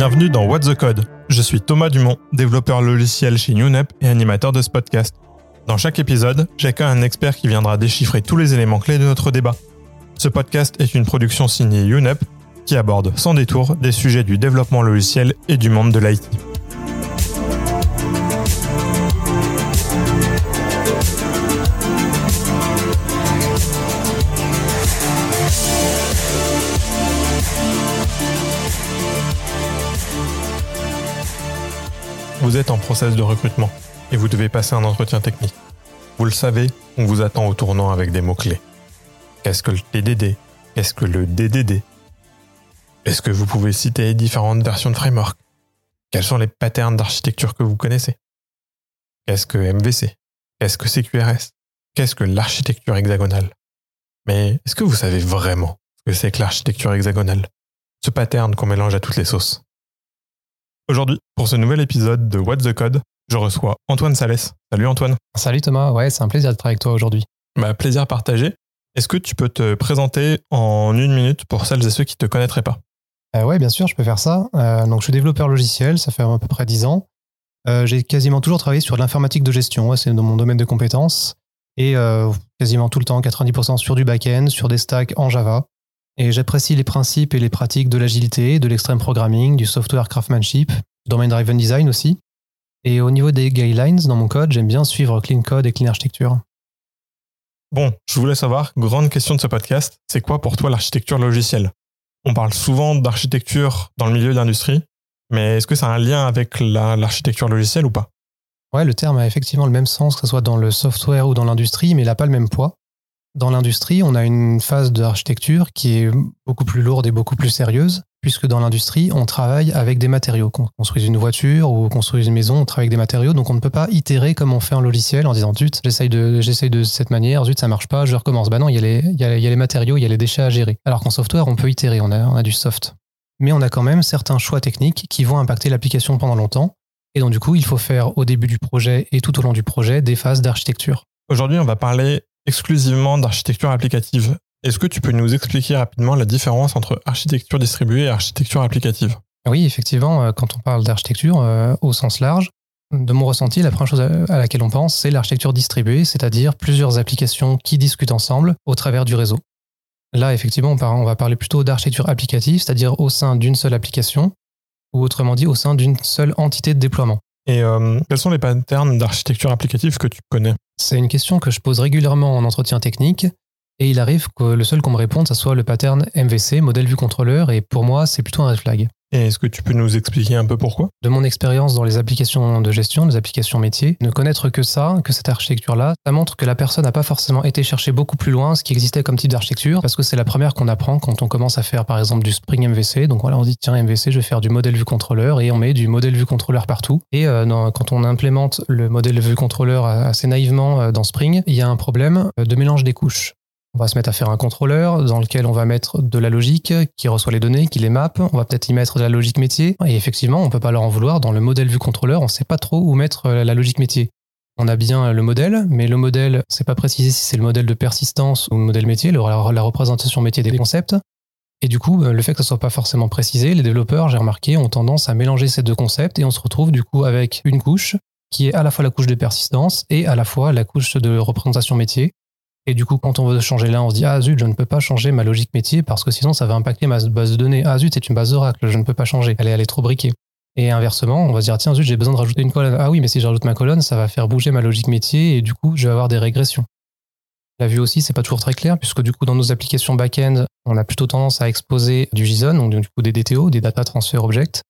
Bienvenue dans What's the Code. Je suis Thomas Dumont, développeur logiciel chez UNEP et animateur de ce podcast. Dans chaque épisode, j'accueille un expert qui viendra déchiffrer tous les éléments clés de notre débat. Ce podcast est une production signée UNEP qui aborde sans détour des sujets du développement logiciel et du monde de l'IT. Vous êtes en process de recrutement et vous devez passer un entretien technique. Vous le savez, on vous attend au tournant avec des mots-clés. Qu'est-ce que le TDD Qu'est-ce que le DDD Est-ce que vous pouvez citer différentes versions de framework? Quels sont les patterns d'architecture que vous connaissez? Qu'est-ce que MVC Qu'est-ce que CQRS Qu'est-ce que l'architecture hexagonale? Mais est-ce que vous savez vraiment ce que c'est que l'architecture hexagonale? Ce pattern qu'on mélange à toutes les sauces. Aujourd'hui, pour ce nouvel épisode de What's the Code, je reçois Antoine Salès. Salut Antoine. Salut Thomas, ouais, c'est un plaisir d'être avec toi aujourd'hui. Bah, plaisir partagé. Est-ce que tu peux te présenter en une minute pour celles et ceux qui ne te connaîtraient pas? Euh, Ouais, bien sûr, je peux faire ça. Euh, donc, je suis développeur logiciel, ça fait à peu près 10 ans. Euh, j'ai quasiment toujours travaillé sur l'informatique de gestion, c'est dans mon domaine de compétences. Et euh, quasiment tout le temps, 90% sur du back-end, sur des stacks en Java. Et j'apprécie les principes et les pratiques de l'agilité, de l'extreme programming, du software craftsmanship, domain driven design aussi. Et au niveau des guidelines dans mon code, j'aime bien suivre clean code et clean architecture. Bon, je voulais savoir, grande question de ce podcast, c'est quoi pour toi l'architecture logicielle? On parle souvent d'architecture dans le milieu de l'industrie, mais est-ce que ça a un lien avec l'architecture logicielle ou pas? Ouais, le terme a effectivement le même sens, que ce soit dans le software ou dans l'industrie, mais il n'a pas le même poids. Dans l'industrie, on a une phase d'architecture qui est beaucoup plus lourde et beaucoup plus sérieuse, puisque dans l'industrie, on travaille avec des matériaux. Qu'on construise une voiture ou construise une maison, on travaille avec des matériaux, donc on ne peut pas itérer comme on fait un logiciel en disant zut, j'essaye de, j'essaye de cette manière, zut, ça marche pas, je recommence. Bah non, il y, a les, y y a les matériaux, il y a les déchets à gérer. Alors qu'en software, on peut itérer, on a, on a du soft. Mais on a quand même certains choix techniques qui vont impacter l'application pendant longtemps. Et donc, du coup, il faut faire au début du projet et tout au long du projet des phases d'architecture. Aujourd'hui, on va parler exclusivement d'architecture applicative. Est-ce que tu peux nous expliquer rapidement la différence entre architecture distribuée et architecture applicative? Oui, effectivement, euh, quand on parle d'architecture euh, au sens large, de mon ressenti, la première chose à laquelle on pense, c'est l'architecture distribuée, c'est-à-dire plusieurs applications qui discutent ensemble au travers du réseau. Là, effectivement, on va parler plutôt d'architecture applicative, c'est-à-dire au sein d'une seule application, ou autrement dit, au sein d'une seule entité de déploiement. Et euh, quels sont les patterns d'architecture applicative que tu connais? C'est une question que je pose régulièrement en entretien technique. Et il arrive que le seul qu'on me réponde, ça soit le pattern MVC, modèle vue contrôleur, et pour moi, c'est plutôt un red flag. Et est-ce que tu peux nous expliquer un peu pourquoi? De mon expérience dans les applications de gestion, les applications métiers, ne connaître que ça, que cette architecture-là, ça montre que la personne n'a pas forcément été chercher beaucoup plus loin ce qui existait comme type d'architecture, parce que c'est la première qu'on apprend quand on commence à faire par exemple du Spring MVC. Donc voilà, on dit tiens MVC, je vais faire du modèle vue contrôleur, et on met du modèle vue contrôleur partout. Et euh, quand on implémente le modèle vue contrôleur assez naïvement euh, dans Spring, il y a un problème de mélange des couches. On va se mettre à faire un contrôleur dans lequel on va mettre de la logique qui reçoit les données, qui les map. On va peut-être y mettre de la logique métier. Et effectivement, on peut pas leur en vouloir. Dans le modèle vue contrôleur, on sait pas trop où mettre euh, la logique métier. On a bien le modèle, mais le modèle, c'est pas précisé si c'est le modèle de persistance ou le modèle métier, la représentation métier des concepts. Et du coup, le fait que ça soit pas forcément précisé, les développeurs, j'ai remarqué, ont tendance à mélanger ces deux concepts et on se retrouve du coup avec une couche qui est à la fois la couche de persistance et à la fois la couche de représentation métier. Et du coup, quand on veut changer là, on se dit Ah zut, je ne peux pas changer ma logique métier parce que sinon ça va impacter ma base de données. Ah zut, c'est une base Oracle, je ne peux pas changer. Elle est, elle trop briquée. Et inversement, on va se dire Tiens, zut, j'ai besoin de rajouter une colonne. Ah oui, mais si j'ajoute ma colonne, ça va faire bouger ma logique métier et du coup, je vais avoir des régressions. La vue aussi, c'est pas toujours très clair puisque du coup, dans nos applications back-end, on a plutôt tendance à exposer du JSON, donc du coup des DTO, des Data Transfer Objects.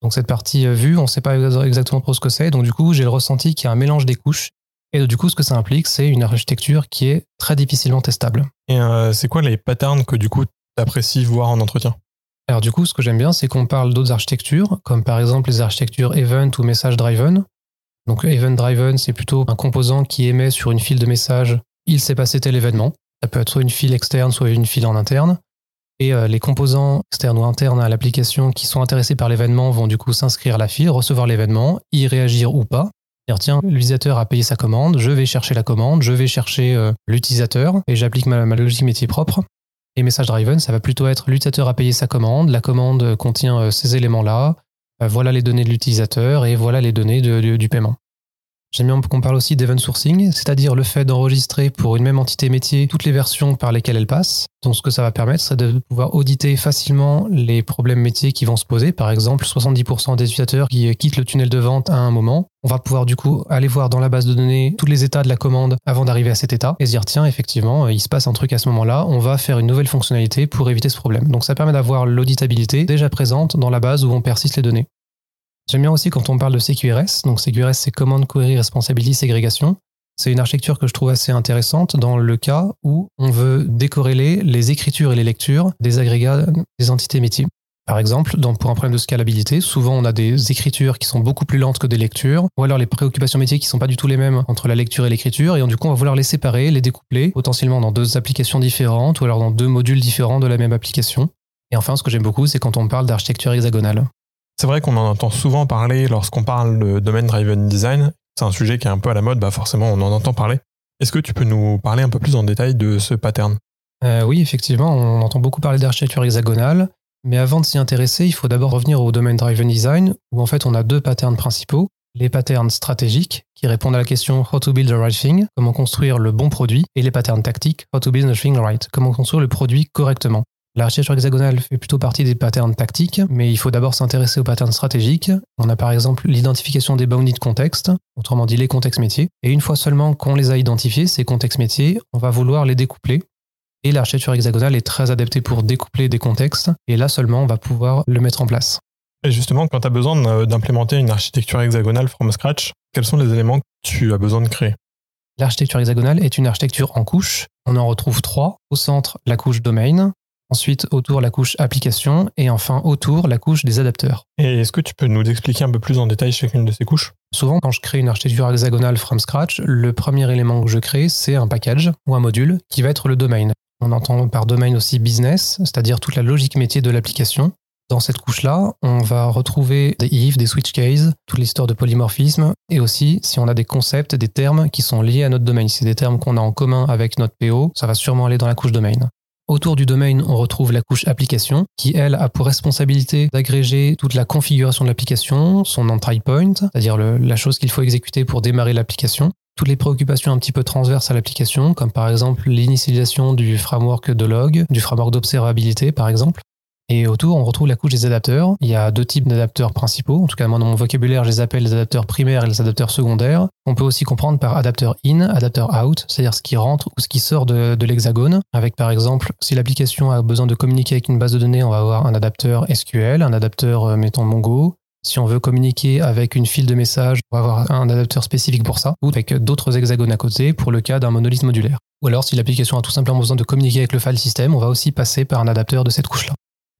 Donc cette partie euh, vue, on ne sait pas exactement trop ce que c'est. Donc du coup, j'ai le ressenti qu'il y a un mélange des couches et du coup, ce que ça implique, c'est une architecture qui est très difficilement testable. Et euh, c'est quoi les patterns que du coup, tu apprécies voir en entretien? Alors du coup, ce que j'aime bien, c'est qu'on parle d'autres architectures, comme par exemple les architectures event ou message driven. Donc event driven, c'est plutôt un composant qui émet sur une file de messages, il s'est passé tel événement. Ça peut être soit une file externe, soit une file en interne. Et euh, les composants externes ou internes à l'application qui sont intéressés par l'événement vont du coup s'inscrire à la file, recevoir l'événement, y réagir ou pas, dire tiens, l'utilisateur a payé sa commande, je vais chercher la commande, je vais chercher euh, l'utilisateur et j'applique ma, logique métier propre. Et message driven, ça va plutôt être l'utilisateur a payé sa commande, la commande contient euh, ces éléments-là, euh, voilà les données de l'utilisateur et voilà les données du paiement. J'aime bien qu'on parle aussi d'event sourcing, c'est-à-dire le fait d'enregistrer pour une même entité métier toutes les versions par lesquelles elle passe. Donc ce que ça va permettre, c'est de pouvoir auditer facilement les problèmes métiers qui vont se poser. Par exemple, 70% des utilisateurs qui quittent le tunnel de vente à un moment. On va pouvoir du coup aller voir dans la base de données tous les états de la commande avant d'arriver à cet état et se dire tiens effectivement il se passe un truc à ce moment-là, on va faire une nouvelle fonctionnalité pour éviter ce problème. Donc ça permet d'avoir l'auditabilité déjà présente dans la base où on persiste les données. J'aime bien aussi quand on parle de CQRS. Donc CQRS, c'est Command Query Responsibility Segregation. C'est une architecture que je trouve assez intéressante dans le cas où on veut décorréler les écritures et les lectures des agrégats des entités métiers. Par exemple, pour un problème de scalabilité, souvent on a des écritures qui sont beaucoup plus lentes que des lectures, ou alors les préoccupations métiers qui ne sont pas du tout les mêmes entre la lecture et l'écriture, et du coup on va vouloir les séparer, les découpler, potentiellement dans deux applications différentes, ou alors dans deux modules différents de la même application. Et enfin, ce que j'aime beaucoup, c'est quand on parle d'architecture hexagonale. C'est vrai qu'on en entend souvent parler lorsqu'on parle de domaine driven design. C'est un sujet qui est un peu à la mode, bah forcément on en entend parler. Est-ce que tu peux nous parler un peu plus en détail de ce pattern? Euh, Oui, effectivement, on entend beaucoup parler d'architecture hexagonale. Mais avant de s'y intéresser, il faut d'abord revenir au domaine driven design, où en fait on a deux patterns principaux. Les patterns stratégiques, qui répondent à la question How to build the right thing, comment construire le bon produit, et les patterns tactiques, How to build the thing right, comment construire le produit correctement. L'architecture hexagonale fait plutôt partie des patterns tactiques, mais il faut d'abord s'intéresser aux patterns stratégiques. On a par exemple l'identification des bounded contextes, autrement dit les contextes métiers. Et une fois seulement qu'on les a identifiés, ces contextes métiers, on va vouloir les découpler. Et l'architecture hexagonale est très adaptée pour découpler des contextes. Et là seulement, on va pouvoir le mettre en place. Et justement, quand tu as besoin d'implémenter une architecture hexagonale from scratch, quels sont les éléments que tu as besoin de créer? L'architecture hexagonale est une architecture en couches. On en retrouve trois. Au centre, la couche domain, ensuite autour la couche application et enfin autour la couche des adapteurs. Et est-ce que tu peux nous expliquer un peu plus en détail chacune de ces couches? Souvent, quand je crée une architecture hexagonale from scratch, le premier élément que je crée, c'est un package ou un module qui va être le domain. On entend par domain aussi business, c'est-à-dire toute la logique métier de l'application. Dans cette couche-là, on va retrouver des if, des switch cases, toute l'histoire de polymorphisme, et aussi si on a des concepts, des termes qui sont liés à notre domaine. Si c'est des termes qu'on a en commun avec notre PO, ça va sûrement aller dans la couche domain. Autour du domaine, on retrouve la couche application qui, elle, a pour responsabilité d'agréger toute la configuration de l'application, son entry point, c'est-à-dire la chose qu'il faut exécuter pour démarrer l'application, toutes les préoccupations un petit peu transverses à l'application, comme par exemple l'initialisation du framework de log, du framework d'observabilité par exemple, et autour, on retrouve la couche des adapteurs. Il y a deux types d'adapteurs principaux. En tout cas, moi, dans mon vocabulaire, je les appelle les adapteurs primaires et les adapteurs secondaires. On peut aussi comprendre par adapteur in, adapteur out, c'est-à-dire ce qui rentre ou ce qui sort de, l'hexagone. Avec, par exemple, si l'application a besoin de communiquer avec une base de données, on va avoir un adapteur SQL, un adapteur, euh, mettons, Mongo. Si on veut communiquer avec une file de messages, on va avoir un adapteur spécifique pour ça, ou avec d'autres hexagones à côté pour le cas d'un monolithe modulaire. Ou alors, si l'application a tout simplement besoin de communiquer avec le file system, on va aussi passer par un adapteur de cette couche-là.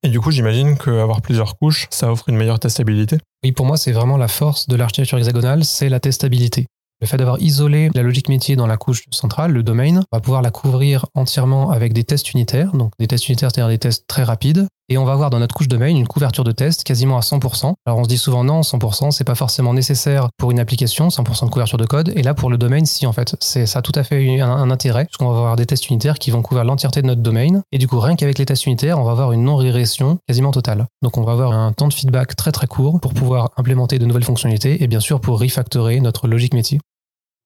Et du coup, j'imagine qu'avoir plusieurs couches, ça offre une meilleure testabilité. Oui, pour moi, c'est vraiment la force de l'architecture hexagonale, c'est la testabilité. Le fait d'avoir isolé la logique métier dans la couche centrale, le domaine, on va pouvoir la couvrir entièrement avec des tests unitaires. Donc des tests unitaires, c'est-à-dire des tests très rapides. Et on va avoir dans notre couche domaine une couverture de test quasiment à 100%. Alors on se dit souvent non, 100%, c'est pas forcément nécessaire pour une application, 100% de couverture de code. Et là pour le domaine, si en fait, c'est ça a tout à fait un, un intérêt, puisqu'on va avoir des tests unitaires qui vont couvrir l'entièreté de notre domaine. Et du coup, rien qu'avec les tests unitaires, on va avoir une non-régression quasiment totale. Donc on va avoir un temps de feedback très très court pour pouvoir implémenter de nouvelles fonctionnalités et bien sûr pour refactorer notre logique métier.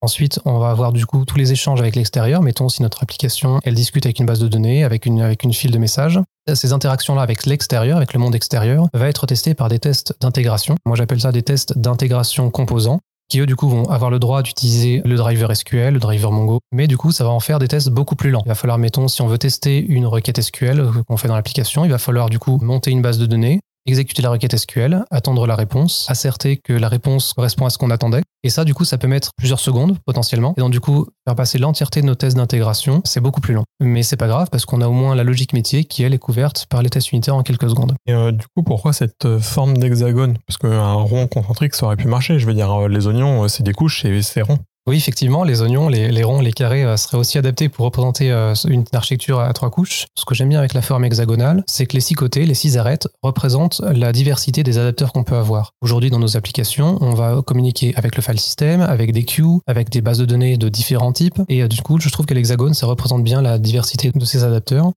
Ensuite, on va avoir du coup tous les échanges avec l'extérieur. Mettons si notre application, elle discute avec une base de données, avec une, file de messages. Ces interactions-là avec l'extérieur, avec le monde extérieur, va être testées par des tests d'intégration. Moi, j'appelle ça des tests d'intégration composants qui eux du coup vont avoir le droit d'utiliser le driver SQL, le driver Mongo, mais du coup ça va en faire des tests beaucoup plus lents. Il va falloir, mettons, si on veut tester une requête SQL qu'on fait dans l'application, il va falloir du coup monter une base de données, exécuter la requête SQL, attendre la réponse, asserter que la réponse correspond à ce qu'on attendait. Et ça, du coup, ça peut mettre plusieurs secondes potentiellement. Et donc, du coup, faire passer l'entièreté de nos tests d'intégration, c'est beaucoup plus long. Mais c'est pas grave parce qu'on a au moins la logique métier qui, elle, est couverte par les tests unitaires en quelques secondes. Et euh, du coup, pourquoi cette euh, forme d'hexagone? Parce qu'un rond concentrique, ça aurait pu marcher. Je veux dire, euh, les oignons, c'est des couches et c'est rond. Oui, effectivement, les oignons, les, ronds, les carrés euh, seraient aussi adaptés pour représenter euh, une architecture à trois couches. Ce que j'aime bien avec la forme hexagonale, c'est que les six côtés, les six arêtes, représentent la diversité des adapteurs qu'on peut avoir. Aujourd'hui, dans nos applications, on va communiquer avec le file system, avec des queues, avec des bases de données de différents types. Et euh, du coup, je trouve que l'hexagone, ça représente bien la diversité de ces adapteurs.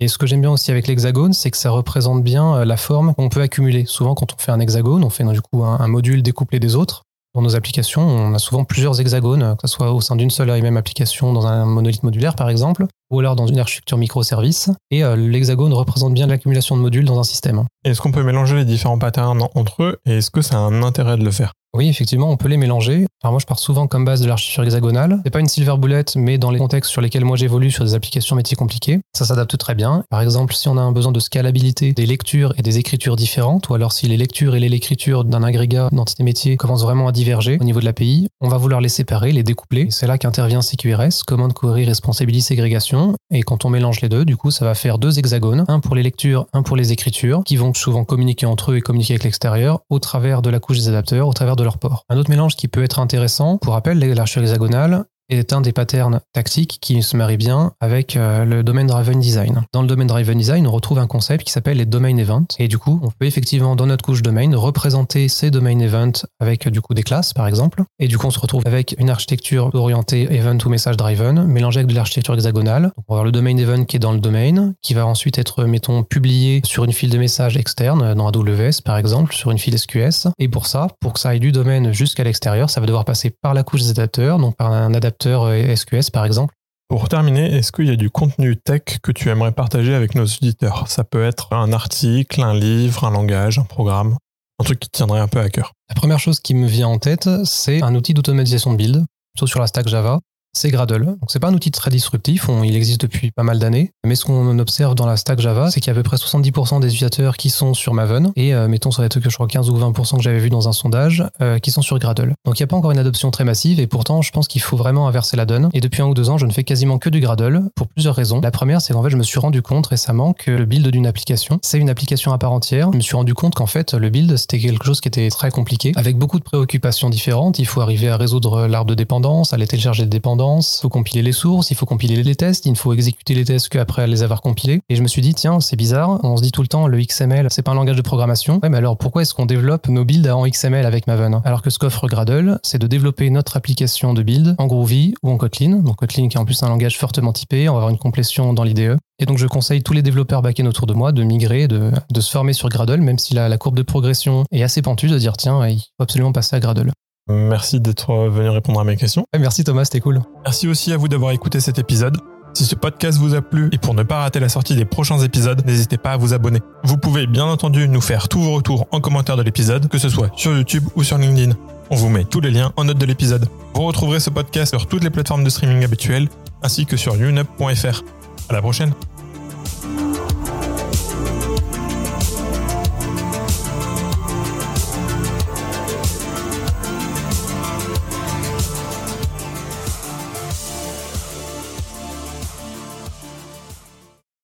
Et ce que j'aime bien aussi avec l'hexagone, c'est que ça représente bien la forme qu'on peut accumuler. Souvent, quand on fait un hexagone, on fait du coup un module découplé des autres. Dans nos applications, on a souvent plusieurs hexagones, que ce soit au sein d'une seule et même application, dans un monolithe modulaire par exemple, ou alors dans une architecture microservice. Et euh, l'hexagone représente bien l'accumulation de modules dans un système. Est-ce qu'on peut mélanger les différents patterns entre eux et est-ce que ça a un intérêt de le faire? Oui, effectivement, on peut les mélanger. Alors moi, je pars souvent comme base de l'architecture hexagonale. C'est pas une silver bullet, mais dans les contextes sur lesquels moi j'évolue sur des applications métiers compliquées, ça s'adapte très bien. Par exemple, si on a un besoin de scalabilité des lectures et des écritures différentes, ou alors si les lectures et les l'écriture d'un agrégat d'entité métier commencent vraiment à diverger au niveau de l'API, on va vouloir les séparer, les découpler. C'est là qu'intervient CQRS, Command Query Responsibility Segregation. Et quand on mélange les deux, du coup, ça va faire deux hexagones, un pour les lectures, un pour les écritures, qui vont souvent communiquer entre eux et communiquer avec l'extérieur au travers de la couche des adapteurs, au travers de Un autre mélange qui peut être intéressant, pour rappel, l'architecture hexagonale, est un des patterns tactiques qui se marie bien avec euh, le domaine driven design. Dans le domaine driven design, on retrouve un concept qui s'appelle les domain events. Et du coup, on peut effectivement, dans notre couche domain, représenter ces domain events avec du coup des classes, par exemple. Et du coup, on se retrouve avec une architecture orientée event ou message driven, mélangée avec de l'architecture hexagonale. On va avoir le domain event qui est dans le domain, qui va ensuite être, mettons, publié sur une file de messages externe, dans AWS, par exemple, sur une file SQS. Et pour ça, pour que ça aille du domaine jusqu'à l'extérieur, ça va devoir passer par la couche des adapteurs, donc par un SQS par exemple. Pour terminer, est-ce qu'il y a du contenu tech que tu aimerais partager avec nos auditeurs? Ça peut être un article, un livre, un langage, un programme, un truc qui tiendrait un peu à cœur. La première chose qui me vient en tête, c'est un outil d'automatisation de build, plutôt sur la stack Java, c'est Gradle. Donc c'est pas un outil très disruptif, il existe depuis pas mal d'années. Mais ce qu'on observe dans la stack Java, c'est qu'il y a à peu près 70% des utilisateurs qui sont sur Maven et euh, mettons sur les trucs que je crois 15 ou 20% que j'avais vu dans un sondage euh, qui sont sur Gradle. Donc il n'y a pas encore une adoption très massive et pourtant je pense qu'il faut vraiment inverser la donne. Et depuis un ou deux ans, je ne fais quasiment que du Gradle pour plusieurs raisons. La première, c'est qu'en fait je me suis rendu compte récemment que le build d'une application, c'est une application à part entière. Je me suis rendu compte qu'en fait le build c'était quelque chose qui était très compliqué avec beaucoup de préoccupations différentes. Il faut arriver à résoudre l'arbre de dépendance, aller télécharger des dépendances, faut compiler les sources, il faut compiler les tests, il faut exécuter les tests qu'après les avoir compilés. Et je me suis dit, tiens, c'est bizarre, on se dit tout le temps, le XML, c'est pas un langage de programmation. Ouais, mais alors pourquoi est-ce qu'on développe nos builds en XML avec Maven Alors que ce qu'offre Gradle, c'est de développer notre application de build en Groovy ou en Kotlin. Donc Kotlin qui est en plus un langage fortement typé, on va avoir une complétion dans l'IDE. Et donc je conseille tous les développeurs backend autour de moi de migrer, de, de se former sur Gradle, même si la, la courbe de progression est assez pentue, de dire tiens, il faut absolument passer à Gradle. Merci d'être venu répondre à mes questions. Merci Thomas, c'était cool. Merci aussi à vous d'avoir écouté cet épisode. Si ce podcast vous a plu et pour ne pas rater la sortie des prochains épisodes, n'hésitez pas à vous abonner. Vous pouvez bien entendu nous faire tous vos retours en commentaire de l'épisode, que ce soit sur YouTube ou sur LinkedIn. On vous met tous les liens en note de l'épisode. Vous retrouverez ce podcast sur toutes les plateformes de streaming habituelles, ainsi que sur unep.fr. À la prochaine!